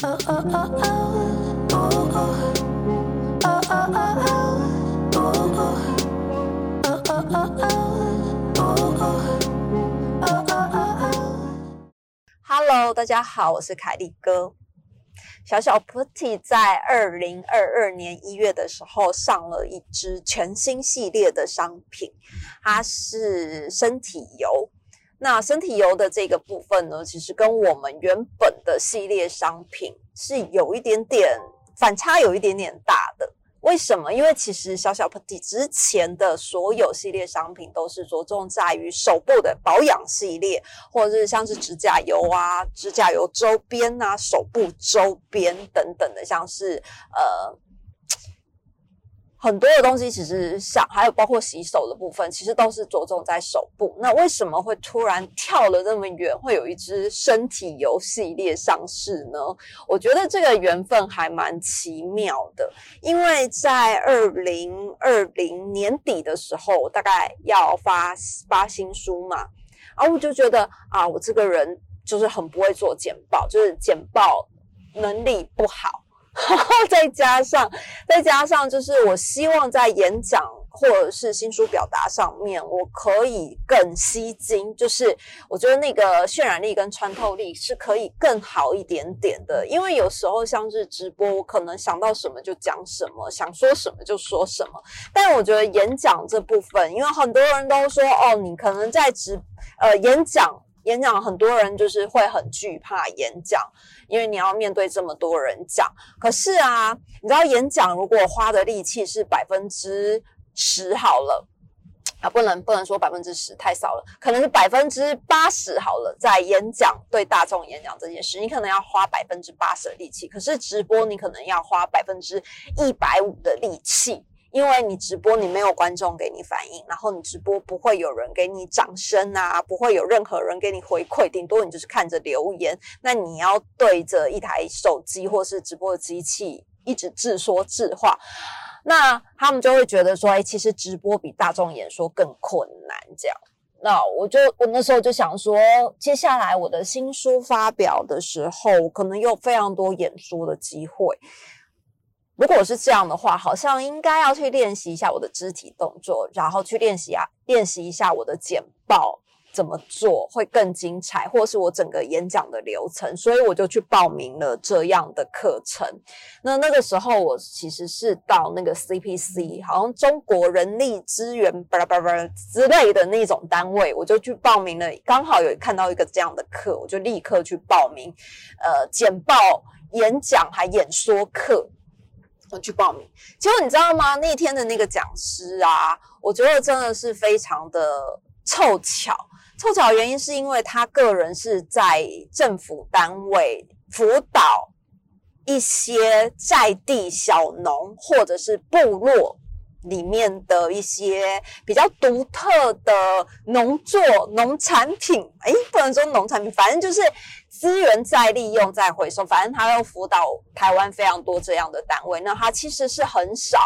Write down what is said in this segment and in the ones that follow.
Hello，大家好，我是凯利哥。小小 Putty 在二零二二年一月的时候上了一支全新系列的商品，它是身体油。那身体油的这个部分呢，其实跟我们原本的系列商品是有一点点反差，有一点点大的。为什么？因为其实小小 Putty 之前的所有系列商品都是着重在于手部的保养系列，或者是像是指甲油啊、指甲油周边啊、手部周边等等的，像是呃。很多的东西其实像，还有包括洗手的部分，其实都是着重在手部。那为什么会突然跳了那么远，会有一支身体油系列上市呢？我觉得这个缘分还蛮奇妙的，因为在二零二零年底的时候，大概要发发新书嘛，然后我就觉得啊，我这个人就是很不会做简报，就是简报能力不好。然 后再加上，再加上，就是我希望在演讲或者是新书表达上面，我可以更吸睛。就是我觉得那个渲染力跟穿透力是可以更好一点点的。因为有时候像是直播，我可能想到什么就讲什么，想说什么就说什么。但我觉得演讲这部分，因为很多人都说，哦，你可能在直呃演讲。演讲很多人就是会很惧怕演讲，因为你要面对这么多人讲。可是啊，你知道演讲如果花的力气是百分之十好了啊，不能不能说百分之十太少了，可能是百分之八十好了。在演讲对大众演讲这件事，你可能要花百分之八十的力气，可是直播你可能要花百分之一百五的力气。因为你直播，你没有观众给你反应，然后你直播不会有人给你掌声啊，不会有任何人给你回馈，顶多你就是看着留言。那你要对着一台手机或是直播的机器一直自说自话，那他们就会觉得说，哎，其实直播比大众演说更困难。这样，那我就我那时候就想说，接下来我的新书发表的时候，可能有非常多演说的机会。如果是这样的话，好像应该要去练习一下我的肢体动作，然后去练习啊，练习一下我的简报怎么做会更精彩，或是我整个演讲的流程。所以我就去报名了这样的课程。那那个时候我其实是到那个 CPC，好像中国人力资源巴拉巴拉之类的那种单位，我就去报名了。刚好有看到一个这样的课，我就立刻去报名。呃，简报、演讲还演说课。我去报名，结果你知道吗？那天的那个讲师啊，我觉得真的是非常的凑巧。凑巧原因是因为他个人是在政府单位辅导一些在地小农或者是部落里面的一些比较独特的农作农产品。哎，不能说农产品，反正就是。资源再利用、再回收，反正他要辅导台湾非常多这样的单位。那他其实是很少、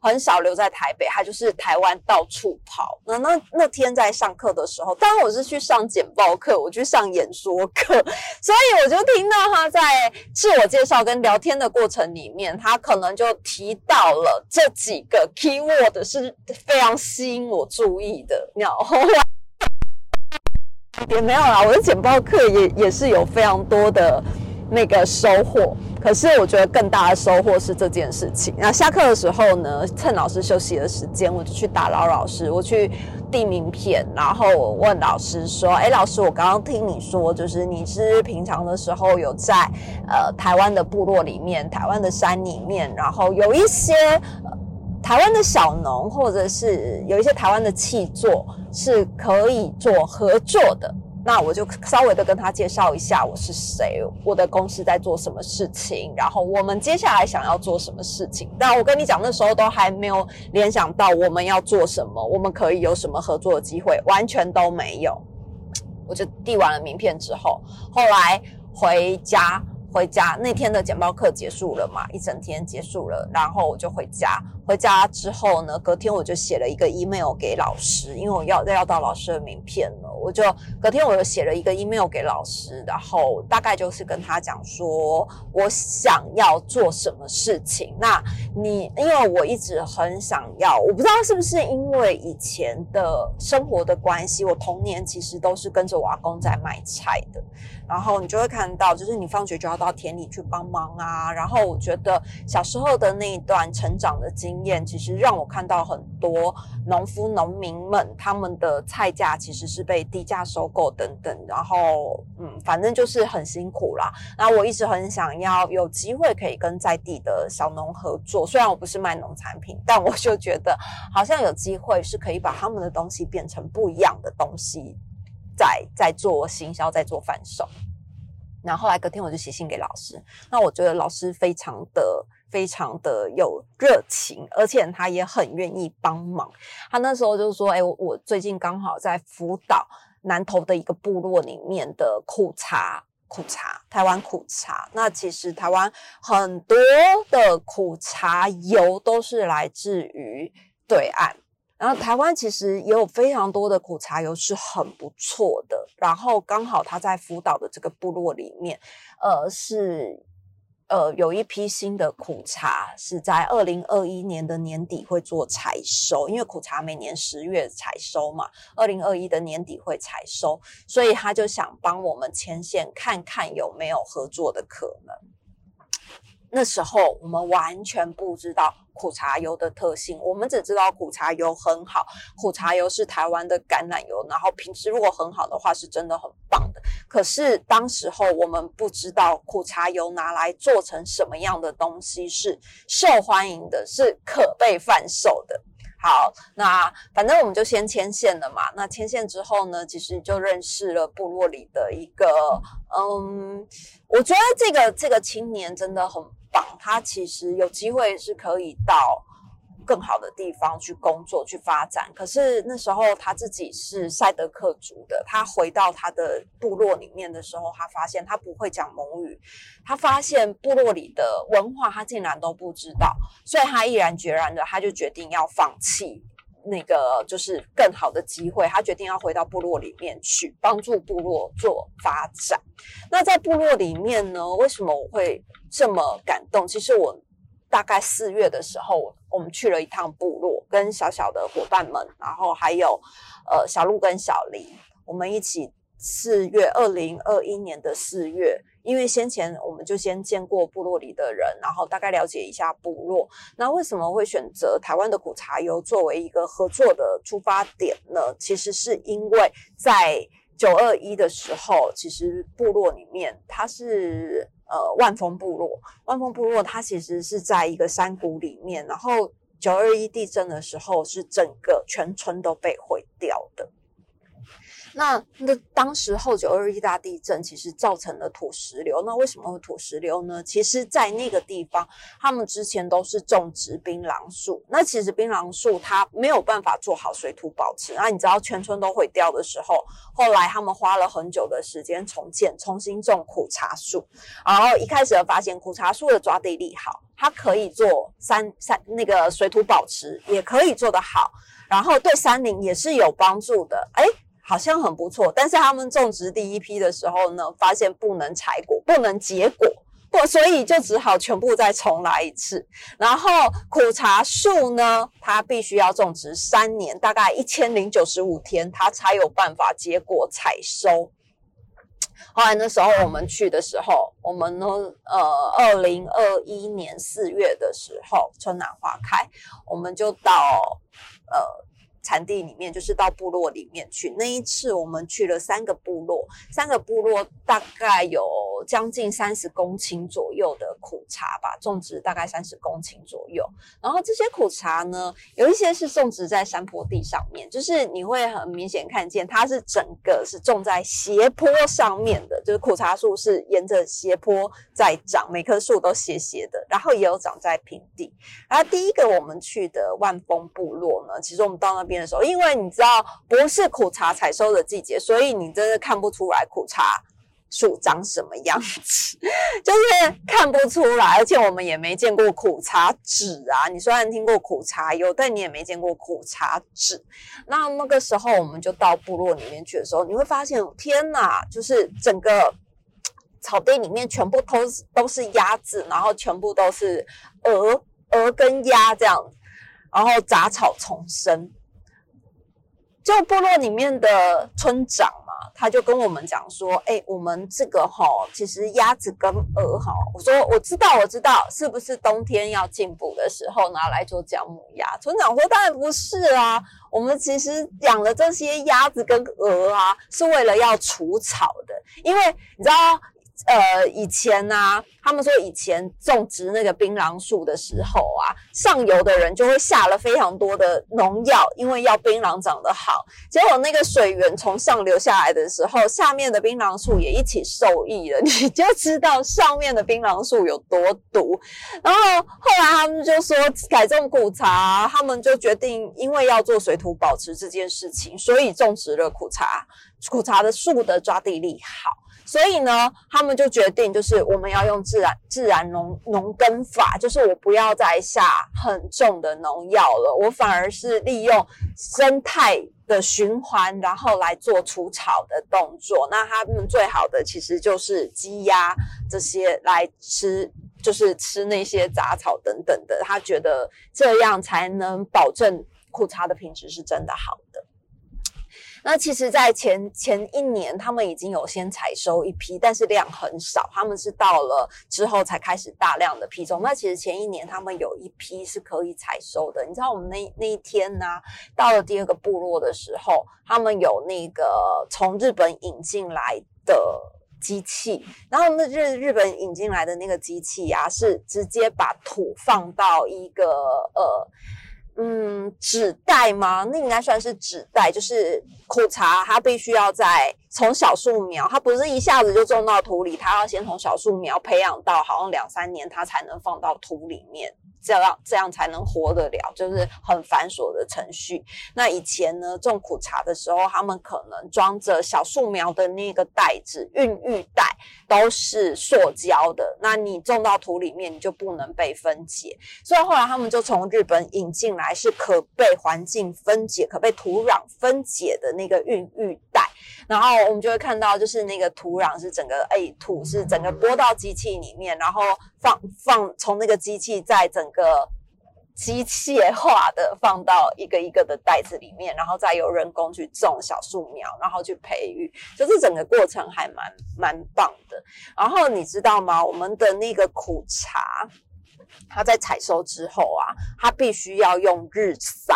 很少留在台北，他就是台湾到处跑。那那那天在上课的时候，当我是去上简报课，我去上演说课，所以我就听到他在自我介绍跟聊天的过程里面，他可能就提到了这几个 key word 是非常吸引我注意的。然后。也没有啦，我的简报课也也是有非常多的那个收获。可是我觉得更大的收获是这件事情。那下课的时候呢，趁老师休息的时间，我就去打扰老师，我去递名片，然后我问老师说：“哎，老师，我刚刚听你说，就是你是平常的时候有在呃台湾的部落里面、台湾的山里面，然后有一些。”台湾的小农，或者是有一些台湾的气作是可以做合作的。那我就稍微的跟他介绍一下我是谁，我的公司在做什么事情，然后我们接下来想要做什么事情。但我跟你讲，那时候都还没有联想到我们要做什么，我们可以有什么合作的机会，完全都没有。我就递完了名片之后，后来回家。回家那天的简报课结束了嘛？一整天结束了，然后我就回家。回家之后呢，隔天我就写了一个 email 给老师，因为我要要到老师的名片了。我就隔天我又写了一个 email 给老师，然后大概就是跟他讲说，我想要做什么事情。那你因为我一直很想要，我不知道是不是因为以前的生活的关系，我童年其实都是跟着我阿公在卖菜的。然后你就会看到，就是你放学就要到田里去帮忙啊。然后我觉得小时候的那一段成长的经验，其实让我看到很多农夫农民们他们的菜价其实是被低价收购等等。然后嗯，反正就是很辛苦啦。那我一直很想要有机会可以跟在地的小农合作，虽然我不是卖农产品，但我就觉得好像有机会是可以把他们的东西变成不一样的东西。在在做行销，在做贩售，然后后来隔天我就写信给老师。那我觉得老师非常的非常的有热情，而且他也很愿意帮忙。他那时候就说：“哎，我最近刚好在辅导南投的一个部落里面的苦茶，苦茶，台湾苦茶。那其实台湾很多的苦茶油都是来自于对岸。”然后台湾其实也有非常多的苦茶油是很不错的，然后刚好他在福岛的这个部落里面，呃，是呃有一批新的苦茶是在二零二一年的年底会做采收，因为苦茶每年十月采收嘛，二零二一的年底会采收，所以他就想帮我们牵线看看有没有合作的可能。那时候我们完全不知道。苦茶油的特性，我们只知道苦茶油很好，苦茶油是台湾的橄榄油，然后品质如果很好的话，是真的很棒的。可是当时候我们不知道苦茶油拿来做成什么样的东西是受欢迎的，是可被贩售的。好，那反正我们就先牵线了嘛。那牵线之后呢，其实就认识了部落里的一个，嗯，我觉得这个这个青年真的很棒。他其实有机会是可以到更好的地方去工作、去发展。可是那时候他自己是赛德克族的，他回到他的部落里面的时候，他发现他不会讲蒙语，他发现部落里的文化他竟然都不知道，所以他毅然决然的，他就决定要放弃那个就是更好的机会，他决定要回到部落里面去帮助部落做发展。那在部落里面呢，为什么我会？这么感动，其实我大概四月的时候，我们去了一趟部落，跟小小的伙伴们，然后还有呃小鹿跟小黎，我们一起四月二零二一年的四月，因为先前我们就先见过部落里的人，然后大概了解一下部落。那为什么会选择台湾的苦茶油作为一个合作的出发点呢？其实是因为在九二一的时候，其实部落里面它是。呃，万丰部落，万丰部落它其实是在一个山谷里面，然后九二一地震的时候，是整个全村都被毁掉的。那那当时候九二一大地震其实造成了土石流，那为什么会土石流呢？其实，在那个地方，他们之前都是种植槟榔树，那其实槟榔树它没有办法做好水土保持。那你知道全村都毁掉的时候，后来他们花了很久的时间重建，重新种苦茶树，然后一开始发现苦茶树的抓地力好，它可以做山山那个水土保持，也可以做得好，然后对山林也是有帮助的，哎。好像很不错，但是他们种植第一批的时候呢，发现不能采果，不能结果，不，所以就只好全部再重来一次。然后苦茶树呢，它必须要种植三年，大概一千零九十五天，它才有办法结果采收。后来那时候我们去的时候，我们呢，呃，二零二一年四月的时候，春暖花开，我们就到呃。产地里面就是到部落里面去。那一次我们去了三个部落，三个部落大概有将近三十公顷左右的苦茶吧，种植大概三十公顷左右。然后这些苦茶呢，有一些是种植在山坡地上面，就是你会很明显看见它是整个是种在斜坡上面的，就是苦茶树是沿着斜坡在长，每棵树都斜斜的。然后也有长在平地。然后第一个我们去的万丰部落呢，其实我们到那边。的时候，因为你知道不是苦茶采收的季节，所以你真的看不出来苦茶树长什么样子，就是看不出来，而且我们也没见过苦茶籽啊。你虽然听过苦茶油，但你也没见过苦茶籽。那那个时候我们就到部落里面去的时候，你会发现，天哪，就是整个草地里面全部都是都是鸭子，然后全部都是鹅鹅跟鸭这样，然后杂草丛生。就部落里面的村长嘛，他就跟我们讲说：“哎，我们这个哈，其实鸭子跟鹅哈，我说我知道，我知道，是不是冬天要进补的时候拿来做姜母鸭？”村长说：“当然不是啊，我们其实养了这些鸭子跟鹅啊，是为了要除草的，因为你知道。”呃，以前呢，他们说以前种植那个槟榔树的时候啊，上游的人就会下了非常多的农药，因为要槟榔长得好。结果那个水源从上流下来的时候，下面的槟榔树也一起受益了，你就知道上面的槟榔树有多毒。然后后来他们就说改种苦茶，他们就决定，因为要做水土保持这件事情，所以种植了苦茶。苦茶的树的抓地力好。所以呢，他们就决定，就是我们要用自然自然农农耕法，就是我不要再下很重的农药了，我反而是利用生态的循环，然后来做除草的动作。那他们最好的其实就是鸡鸭这些来吃，就是吃那些杂草等等的。他觉得这样才能保证苦茶的品质是真的好。那其实，在前前一年，他们已经有先采收一批，但是量很少。他们是到了之后才开始大量的批种。那其实前一年他们有一批是可以采收的。你知道，我们那那一天呢，到了第二个部落的时候，他们有那个从日本引进来的机器，然后那日日本引进来的那个机器呀，是直接把土放到一个呃。嗯，纸袋吗？那应该算是纸袋，就是苦茶，它必须要在从小树苗，它不是一下子就种到土里，它要先从小树苗培养到好像两三年，它才能放到土里面。这样这样才能活得了，就是很繁琐的程序。那以前呢，种苦茶的时候，他们可能装着小树苗的那个袋子，孕育袋都是塑胶的。那你种到土里面，你就不能被分解。所以后来他们就从日本引进来，是可被环境分解、可被土壤分解的那个孕育袋。然后我们就会看到，就是那个土壤是整个哎土是整个拨到机器里面，然后放放从那个机器在整个机械化的放到一个一个的袋子里面，然后再由人工去种小树苗，然后去培育，就是整个过程还蛮蛮棒的。然后你知道吗？我们的那个苦茶，它在采收之后啊，它必须要用日晒，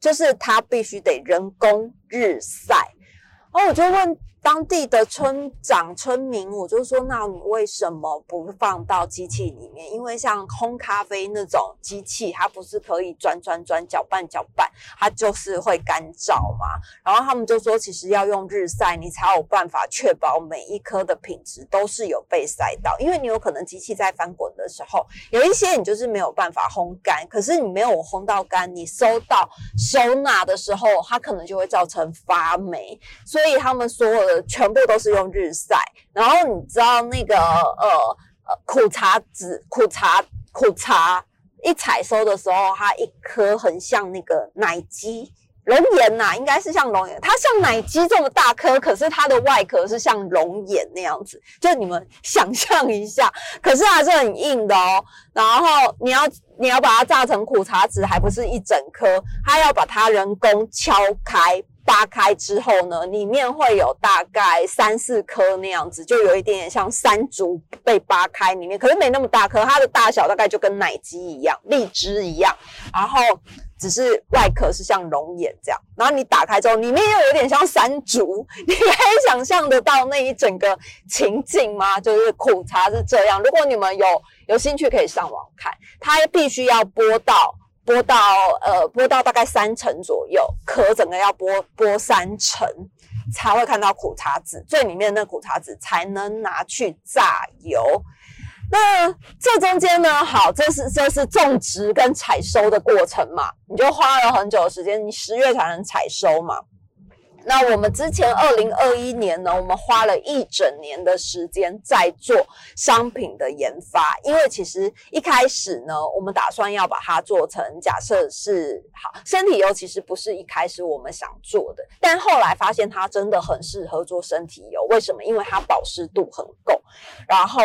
就是它必须得人工日晒。哦我就问当地的村长、村民，我就说：那你为什么不放到机器里面？因为像烘咖啡那种机器，它不是可以转转转、搅拌搅拌，它就是会干燥嘛。然后他们就说，其实要用日晒，你才有办法确保每一颗的品质都是有被晒到。因为你有可能机器在翻滚的时候，有一些你就是没有办法烘干，可是你没有烘到干，你收到收纳的时候，它可能就会造成发霉。所以。他们所有的全部都是用日晒，然后你知道那个呃呃苦茶籽苦茶苦茶一采收的时候，它一颗很像那个奶鸡龙眼呐，应该是像龙眼，它像奶鸡这么大颗，可是它的外壳是像龙眼那样子，就你们想象一下，可是还是很硬的哦。然后你要你要把它榨成苦茶籽，还不是一整颗，它要把它人工敲开。扒开之后呢，里面会有大概三四颗那样子，就有一点点像山竹被扒开里面，可是没那么大颗，它的大小大概就跟奶鸡一样，荔枝一样，然后只是外壳是像龙眼这样，然后你打开之后，里面又有点像山竹，你可以想象得到那一整个情景吗？就是苦茶是这样，如果你们有有兴趣可以上网看，它必须要播到。剥到呃，剥到大概三成左右，壳整个要剥剥三层，才会看到苦茶籽，最里面那苦茶籽才能拿去榨油。那这中间呢，好，这是这是种植跟采收的过程嘛，你就花了很久的时间，你十月才能采收嘛。那我们之前二零二一年呢，我们花了一整年的时间在做商品的研发，因为其实一开始呢，我们打算要把它做成假设是好身体油，其实不是一开始我们想做的，但后来发现它真的很适合做身体油，为什么？因为它保湿度很够，然后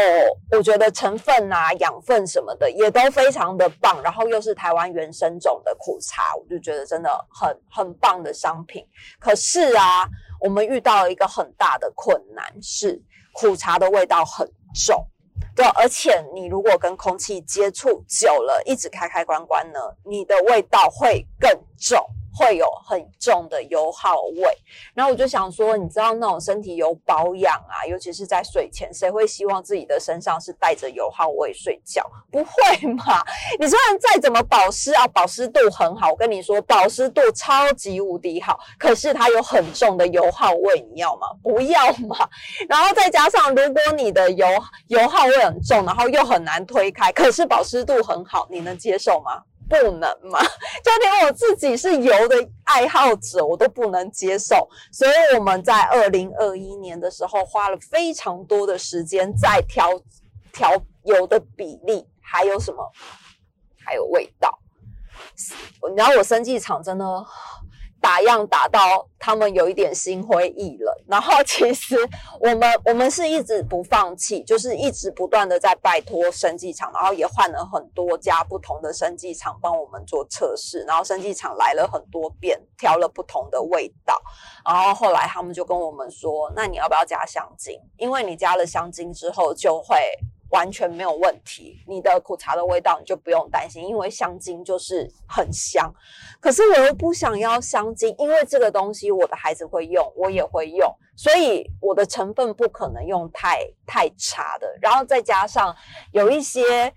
我觉得成分啊、养分什么的也都非常的棒，然后又是台湾原生种的苦茶，我就觉得真的很很棒的商品。可是。是啊，我们遇到了一个很大的困难，是苦茶的味道很重，对，而且你如果跟空气接触久了，一直开开关关呢，你的味道会更重。会有很重的油耗味，然后我就想说，你知道那种身体油保养啊，尤其是在睡前，谁会希望自己的身上是带着油耗味睡觉？不会嘛？你虽然再怎么保湿啊，保湿度很好，我跟你说，保湿度超级无敌好，可是它有很重的油耗味，你要吗？不要嘛。然后再加上，如果你的油油耗味很重，然后又很难推开，可是保湿度很好，你能接受吗？不能嘛？就连我自己是油的爱好者，我都不能接受。所以我们在二零二一年的时候，花了非常多的时间在调调油的比例，还有什么？还有味道。你知道我生技场真的。打样打到他们有一点心灰意冷，然后其实我们 我们是一直不放弃，就是一直不断的在拜托生技厂，然后也换了很多家不同的生技厂帮我们做测试，然后生技厂来了很多遍，挑了不同的味道，然后后来他们就跟我们说，那你要不要加香精？因为你加了香精之后就会。完全没有问题，你的苦茶的味道你就不用担心，因为香精就是很香。可是我又不想要香精，因为这个东西我的孩子会用，我也会用，所以我的成分不可能用太太差的。然后再加上有一些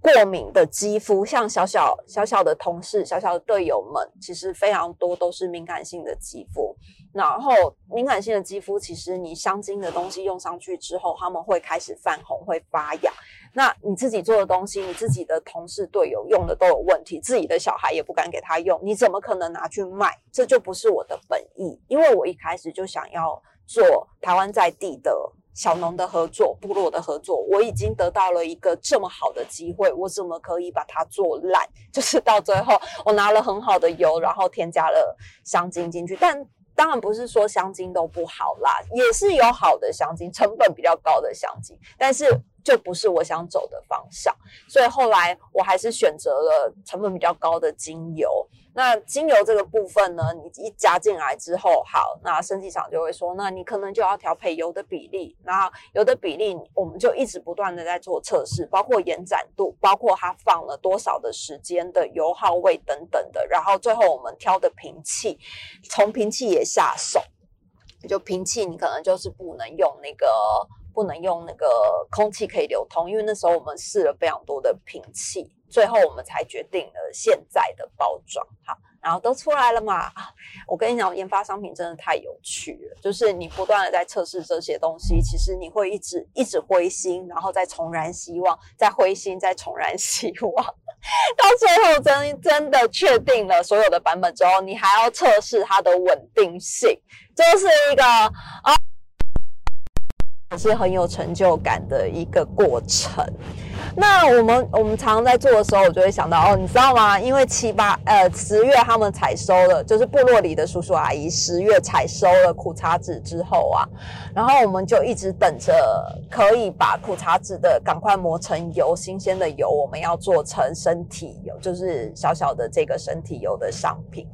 过敏的肌肤，像小小小小的同事、小小的队友们，其实非常多都是敏感性的肌肤。然后敏感性的肌肤，其实你香精的东西用上去之后，他们会开始泛红、会发痒。那你自己做的东西，你自己的同事、队友用的都有问题，自己的小孩也不敢给他用，你怎么可能拿去卖？这就不是我的本意。因为我一开始就想要做台湾在地的小农的合作、部落的合作，我已经得到了一个这么好的机会，我怎么可以把它做烂？就是到最后，我拿了很好的油，然后添加了香精进去，但。当然不是说香精都不好啦，也是有好的香精，成本比较高的香精，但是就不是我想走的方向，所以后来我还是选择了成本比较高的精油。那精油这个部分呢，你一加进来之后，好，那生技厂就会说，那你可能就要调配油的比例，然后油的比例，我们就一直不断的在做测试，包括延展度，包括它放了多少的时间的油耗位等等的，然后最后我们挑的瓶器，从瓶器也下手，就瓶器你可能就是不能用那个。不能用那个空气可以流通，因为那时候我们试了非常多的瓶器，最后我们才决定了现在的包装。好，然后都出来了嘛？我跟你讲，研发商品真的太有趣了，就是你不断的在测试这些东西，其实你会一直一直灰心，然后再重燃希望，再灰心，再重燃希望，到最后真真的确定了所有的版本之后，你还要测试它的稳定性，这是一个啊。是很有成就感的一个过程。那我们我们常常在做的时候，我就会想到哦，你知道吗？因为七八呃十月他们采收了，就是部落里的叔叔阿姨十月采收了苦茶籽之后啊，然后我们就一直等着可以把苦茶籽的赶快磨成油，新鲜的油，我们要做成身体油，就是小小的这个身体油的商品，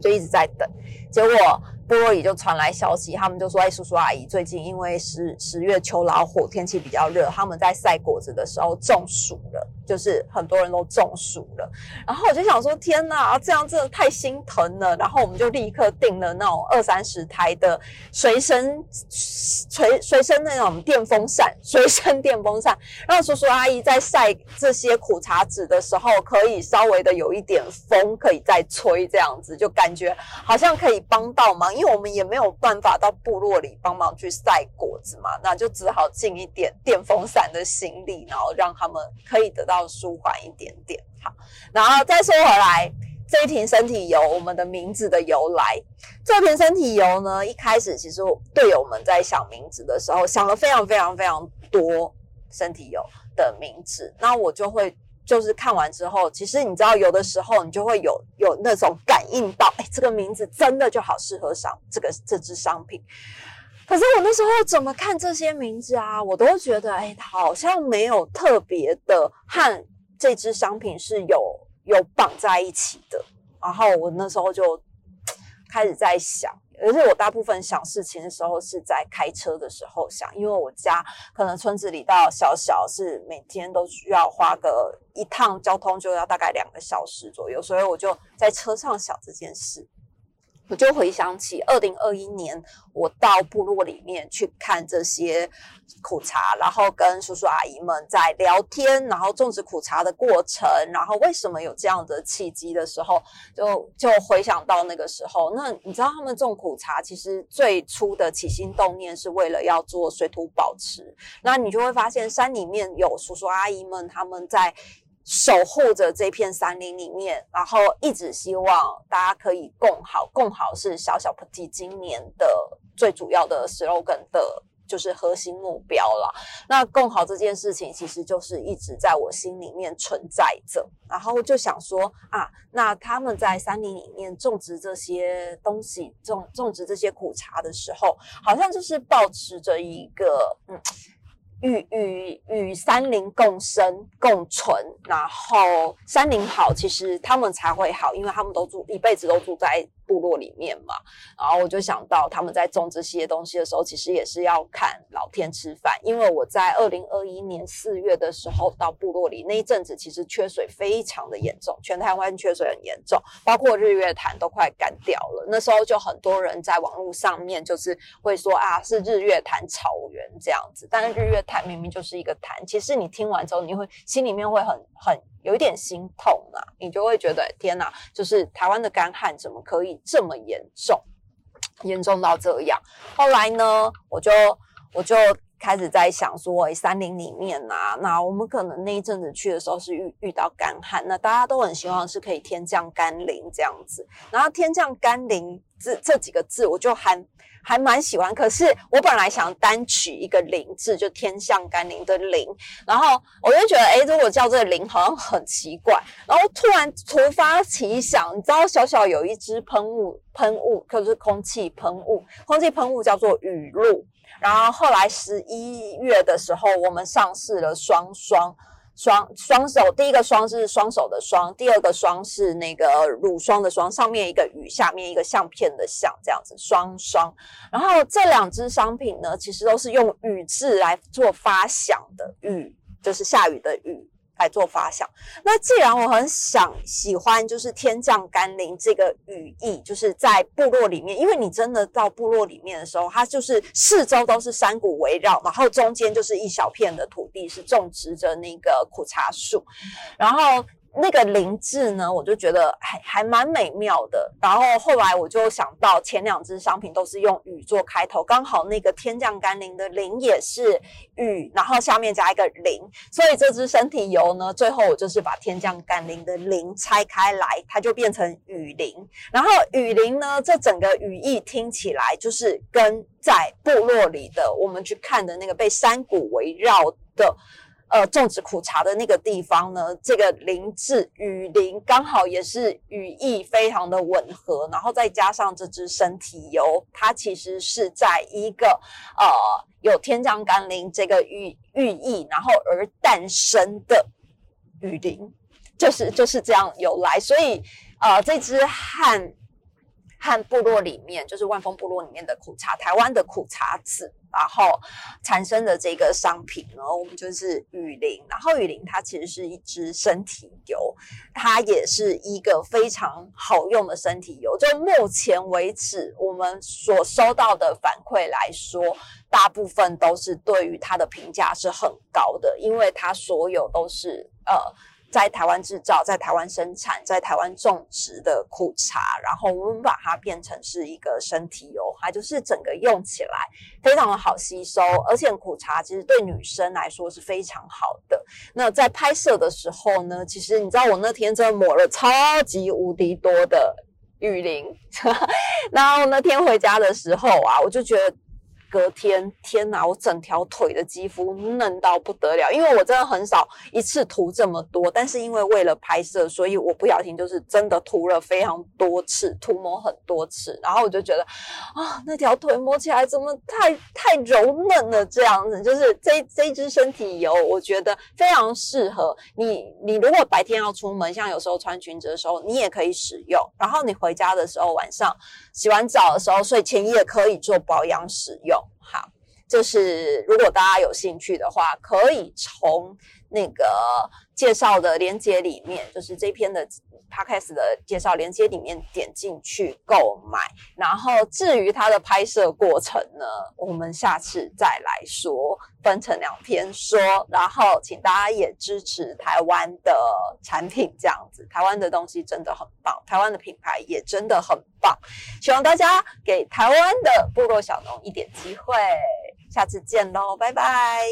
就一直在等，结果。部落里就传来消息，他们就说：“哎，叔叔阿姨，最近因为十十月秋老虎，天气比较热，他们在晒果子的时候中暑了，就是很多人都中暑了。”然后我就想说：“天哪，这样真的太心疼了。”然后我们就立刻订了那种二三十台的随身随随身那种电风扇，随身电风扇，让叔叔阿姨在晒这些苦茶籽的时候，可以稍微的有一点风可以再吹，这样子就感觉好像可以帮到忙。因为我们也没有办法到部落里帮忙去晒果子嘛，那就只好进一点电风扇的行李，然后让他们可以得到要舒缓一点点。好，然后再说回来，这一瓶身体油，我们的名字的由来。这瓶身体油呢，一开始其实队友们在想名字的时候，想了非常非常非常多身体油的名字。那我就会就是看完之后，其实你知道，有的时候你就会有有那种感应到，哎，这个名字真的就好适合商这个这支商品。可是我那时候怎么看这些名字啊，我都觉得，哎，好像没有特别的和这支商品是有。有绑在一起的，然后我那时候就开始在想，而且我大部分想事情的时候是在开车的时候想，因为我家可能村子里到小小是每天都需要花个一趟交通就要大概两个小时左右，所以我就在车上想这件事。我就回想起二零二一年，我到部落里面去看这些苦茶，然后跟叔叔阿姨们在聊天，然后种植苦茶的过程，然后为什么有这样的契机的时候，就就回想到那个时候。那你知道他们种苦茶，其实最初的起心动念是为了要做水土保持。那你就会发现山里面有叔叔阿姨们他们在。守护着这片山林里面，然后一直希望大家可以共好，共好是小小 Petit 今年的最主要的 slogan 的，就是核心目标了。那共好这件事情，其实就是一直在我心里面存在着。然后就想说啊，那他们在山林里面种植这些东西，种种植这些苦茶的时候，好像就是保持着一个嗯。与与与山林共生共存，然后山林好，其实他们才会好，因为他们都住一辈子都住在。部落里面嘛，然后我就想到他们在种这些东西的时候，其实也是要看老天吃饭。因为我在二零二一年四月的时候到部落里那一阵子，其实缺水非常的严重，全台湾缺水很严重，包括日月潭都快干掉了。那时候就很多人在网络上面就是会说啊，是日月潭草原这样子，但是日月潭明明就是一个潭。其实你听完之后，你会心里面会很很。有一点心痛啊，你就会觉得天哪，就是台湾的干旱怎么可以这么严重，严重到这样？后来呢，我就我就开始在想说，哎，山林里面啊，那我们可能那一阵子去的时候是遇遇到干旱，那大家都很希望是可以天降甘霖这样子，然后天降甘霖这这几个字，我就还。还蛮喜欢，可是我本来想单取一个“灵”字，就天降甘霖的“灵”，然后我就觉得，哎，如果叫这个“灵”好像很奇怪。然后突然突发奇想，你知道，小小有一支喷雾，喷雾可是空气喷雾，空气喷雾叫做雨露。然后后来十一月的时候，我们上市了双双。双双手，第一个双是双手的双，第二个双是那个乳霜的霜，上面一个雨，下面一个相片的相，这样子双双。然后这两支商品呢，其实都是用雨字来做发想的，雨就是下雨的雨。来做发想。那既然我很想喜欢，就是天降甘霖这个语义，就是在部落里面，因为你真的到部落里面的时候，它就是四周都是山谷围绕，然后中间就是一小片的土地是种植着那个苦茶树，然后。那个灵字呢，我就觉得还还蛮美妙的。然后后来我就想到前两支商品都是用雨做开头，刚好那个天降甘霖的霖也是雨，然后下面加一个灵，所以这支身体油呢，最后我就是把天降甘霖的霖拆开来，它就变成雨灵。然后雨灵呢，这整个语义听起来就是跟在部落里的我们去看的那个被山谷围绕的。呃，种植苦茶的那个地方呢，这个林质雨林刚好也是语义非常的吻合，然后再加上这支身体油，它其实是在一个呃有天降甘霖这个寓寓意，然后而诞生的雨林，就是就是这样由来，所以呃这支汉。看部落里面，就是万丰部落里面的苦茶，台湾的苦茶籽，然后产生的这个商品呢，我们就是雨林。然后雨林它其实是一支身体油，它也是一个非常好用的身体油。就目前为止，我们所收到的反馈来说，大部分都是对于它的评价是很高的，因为它所有都是呃。在台湾制造，在台湾生产，在台湾种植的苦茶，然后我们把它变成是一个身体油，它就是整个用起来非常的好吸收，而且苦茶其实对女生来说是非常好的。那在拍摄的时候呢，其实你知道我那天真的抹了超级无敌多的雨林，然后那天回家的时候啊，我就觉得。隔天，天哪！我整条腿的肌肤嫩到不得了，因为我真的很少一次涂这么多，但是因为为了拍摄，所以我不小心就是真的涂了非常多次，涂抹很多次，然后我就觉得啊，那条腿摸起来怎么太太柔嫩了？这样子，就是 这这支身体油，我觉得非常适合你。你如果白天要出门，像有时候穿裙子的时候，你也可以使用。然后你回家的时候，晚上洗完澡的时候，睡前也可以做保养使用。好，就是如果大家有兴趣的话，可以从那个介绍的链接里面，就是这篇的 podcast 的介绍链接里面点进去购买。然后至于它的拍摄过程呢，我们下次再来说，分成两篇说。然后请大家也支持台湾的产品，这样子，台湾的东西真的很棒，台湾的品牌也真的很棒。希望大家给台湾的部落小农一点机会。下次见喽，拜拜。